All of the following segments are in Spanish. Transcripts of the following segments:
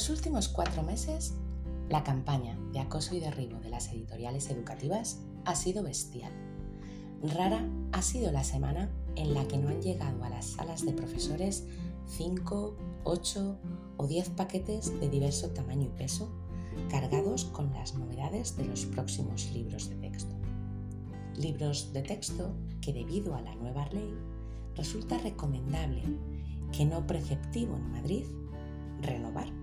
los últimos cuatro meses, la campaña de acoso y derribo de las editoriales educativas ha sido bestial. Rara ha sido la semana en la que no han llegado a las salas de profesores 5, 8 o 10 paquetes de diverso tamaño y peso cargados con las novedades de los próximos libros de texto. Libros de texto que debido a la nueva ley resulta recomendable, que no preceptivo en Madrid, renovar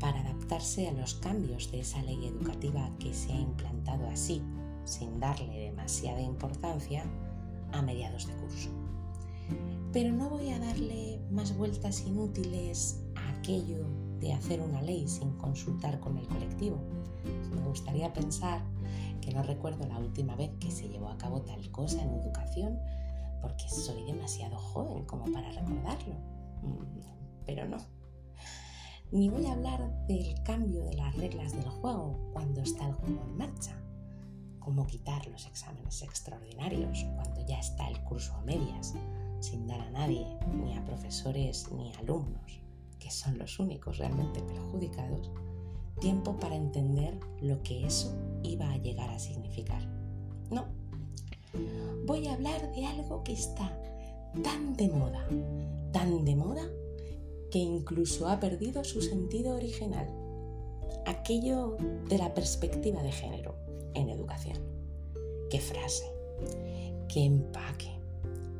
para adaptarse a los cambios de esa ley educativa que se ha implantado así, sin darle demasiada importancia, a mediados de curso. Pero no voy a darle más vueltas inútiles a aquello de hacer una ley sin consultar con el colectivo. Me gustaría pensar que no recuerdo la última vez que se llevó a cabo tal cosa en educación porque soy demasiado joven como para recordarlo. Mm, pero no. Ni voy a hablar del cambio de las reglas del juego cuando está el juego en marcha, como quitar los exámenes extraordinarios cuando ya está el curso a medias, sin dar a nadie, ni a profesores ni alumnos, que son los únicos realmente perjudicados, tiempo para entender lo que eso iba a llegar a significar. No, voy a hablar de algo que está tan de moda, tan de moda, que incluso ha perdido su sentido original, aquello de la perspectiva de género en educación. Qué frase, qué empaque,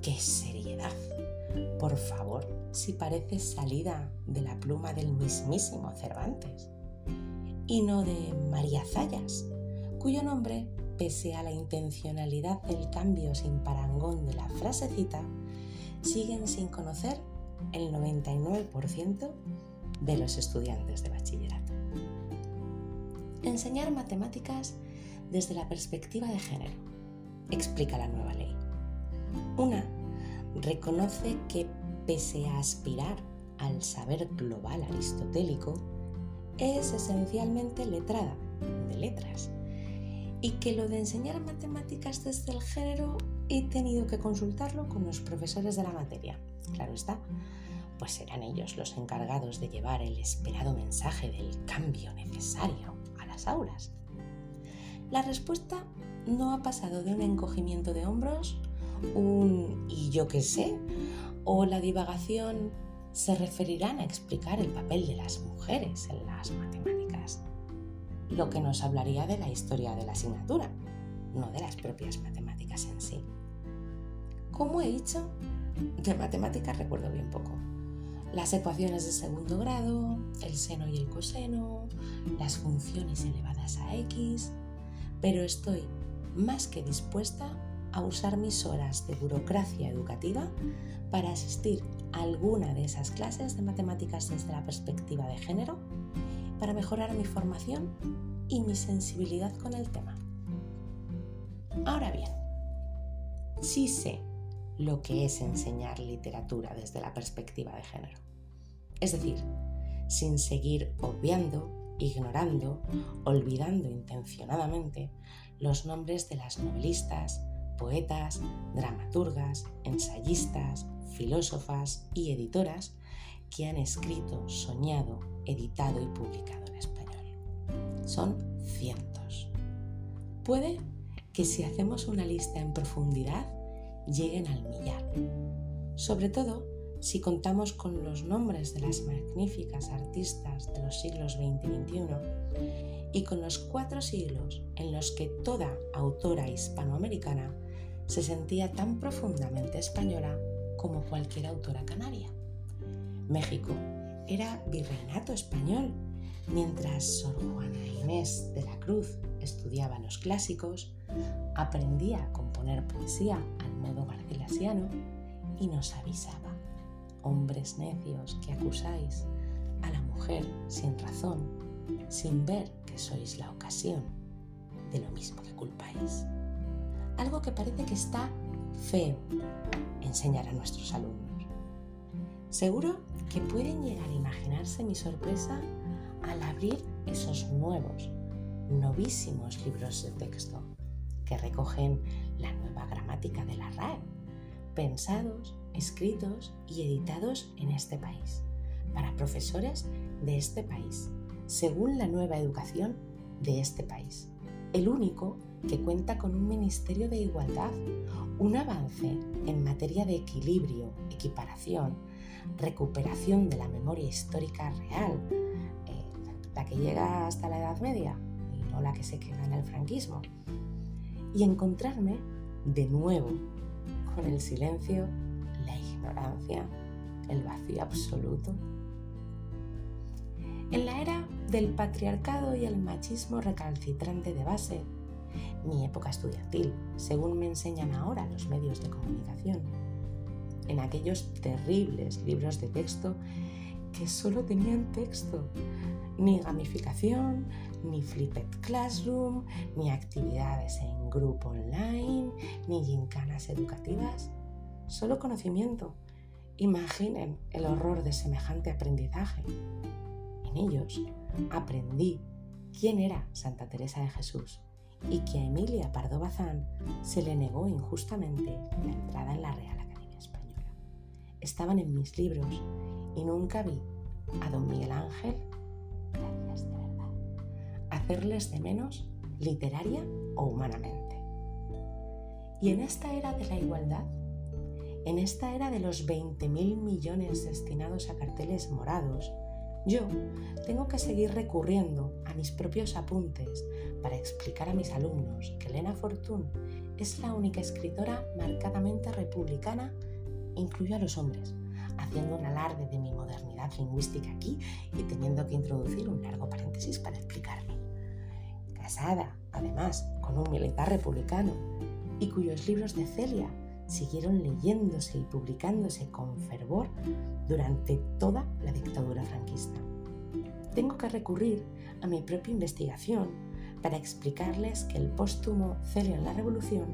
qué seriedad. Por favor, si parece salida de la pluma del mismísimo Cervantes. Y no de María Zayas, cuyo nombre, pese a la intencionalidad del cambio sin parangón de la frasecita, siguen sin conocer el 99% de los estudiantes de bachillerato. Enseñar matemáticas desde la perspectiva de género, explica la nueva ley. Una reconoce que pese a aspirar al saber global aristotélico, es esencialmente letrada, de letras, y que lo de enseñar matemáticas desde el género he tenido que consultarlo con los profesores de la materia. Claro está, pues serán ellos los encargados de llevar el esperado mensaje del cambio necesario a las aulas. La respuesta no ha pasado de un encogimiento de hombros, un y yo qué sé, o la divagación se referirán a explicar el papel de las mujeres en las matemáticas, lo que nos hablaría de la historia de la asignatura, no de las propias matemáticas en sí. Como he dicho, de matemáticas recuerdo bien poco. Las ecuaciones de segundo grado, el seno y el coseno, las funciones elevadas a x, pero estoy más que dispuesta a usar mis horas de burocracia educativa para asistir a alguna de esas clases de matemáticas desde la perspectiva de género para mejorar mi formación y mi sensibilidad con el tema. Ahora bien, sí sé lo que es enseñar literatura desde la perspectiva de género. Es decir, sin seguir obviando, ignorando, olvidando intencionadamente los nombres de las novelistas, poetas, dramaturgas, ensayistas, filósofas y editoras que han escrito, soñado, editado y publicado en español. Son cientos. Puede que si hacemos una lista en profundidad lleguen al millar. Sobre todo si contamos con los nombres de las magníficas artistas de los siglos XX y XXI y con los cuatro siglos en los que toda autora hispanoamericana se sentía tan profundamente española como cualquier autora canaria. México era virreinato español, mientras Sor Juana Inés de la Cruz estudiaba los clásicos, aprendía a componer poesía al modo garcilasiano y nos avisaba, hombres necios que acusáis a la mujer sin razón, sin ver que sois la ocasión de lo mismo que culpáis algo que parece que está feo enseñar a nuestros alumnos. Seguro que pueden llegar a imaginarse mi sorpresa al abrir esos nuevos, novísimos libros de texto que recogen la nueva gramática de la RAE, pensados, escritos y editados en este país, para profesores de este país, según la nueva educación de este país. El único que cuenta con un Ministerio de Igualdad, un avance en materia de equilibrio, equiparación, recuperación de la memoria histórica real, eh, la que llega hasta la Edad Media y no la que se queda en el franquismo, y encontrarme de nuevo con el silencio, la ignorancia, el vacío absoluto. En la era del patriarcado y el machismo recalcitrante de base, mi época estudiantil, según me enseñan ahora los medios de comunicación, en aquellos terribles libros de texto que solo tenían texto, ni gamificación, ni flipped classroom, ni actividades en grupo online, ni gincanas educativas, solo conocimiento. Imaginen el horror de semejante aprendizaje. En ellos aprendí quién era Santa Teresa de Jesús y que a Emilia Pardo Bazán se le negó injustamente la entrada en la Real Academia Española. Estaban en mis libros y nunca vi a don Miguel Ángel, de verdad, hacerles de menos literaria o humanamente. Y en esta era de la igualdad, en esta era de los 20.000 millones destinados a carteles morados, yo tengo que seguir recurriendo a mis propios apuntes para explicar a mis alumnos que Elena Fortún es la única escritora marcadamente republicana, incluyo a los hombres, haciendo un alarde de mi modernidad lingüística aquí y teniendo que introducir un largo paréntesis para explicarlo. Casada, además, con un militar republicano y cuyos libros de Celia siguieron leyéndose y publicándose con fervor durante toda la dictadura franquista. Tengo que recurrir a mi propia investigación para explicarles que el póstumo Celio en la Revolución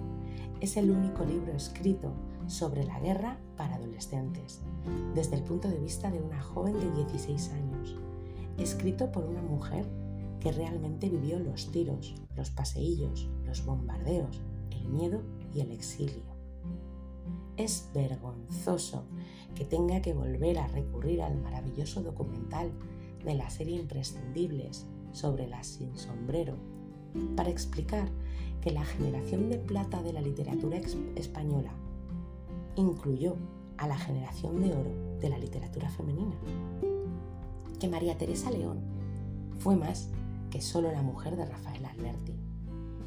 es el único libro escrito sobre la guerra para adolescentes, desde el punto de vista de una joven de 16 años, escrito por una mujer que realmente vivió los tiros, los paseillos, los bombardeos, el miedo y el exilio. Es vergonzoso que tenga que volver a recurrir al maravilloso documental de la serie Imprescindibles sobre las sin sombrero para explicar que la generación de plata de la literatura española incluyó a la generación de oro de la literatura femenina. Que María Teresa León fue más que solo la mujer de Rafael Alberti,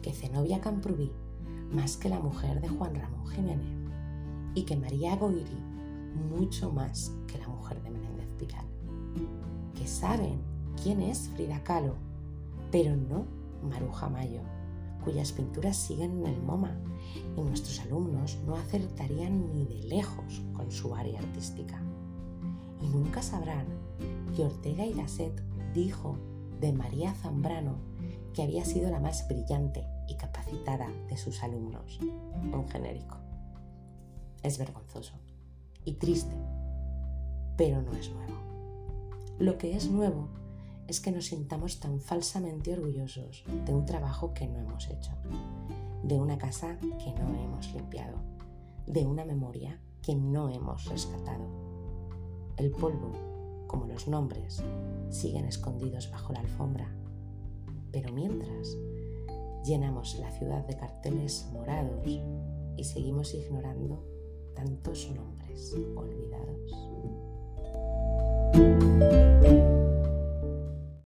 que Zenobia Camprubí más que la mujer de Juan Ramón Jiménez y que María Goiri mucho más que la mujer de Menéndez Pidal. Que saben quién es Frida Kahlo, pero no Maruja Mayo, cuyas pinturas siguen en el MoMA y nuestros alumnos no acertarían ni de lejos con su área artística. Y nunca sabrán que Ortega y Gasset dijo de María Zambrano que había sido la más brillante y capacitada de sus alumnos, en genérico. Es vergonzoso y triste, pero no es nuevo. Lo que es nuevo es que nos sintamos tan falsamente orgullosos de un trabajo que no hemos hecho, de una casa que no hemos limpiado, de una memoria que no hemos rescatado. El polvo, como los nombres, siguen escondidos bajo la alfombra, pero mientras llenamos la ciudad de carteles morados y seguimos ignorando tantos nombres olvidados.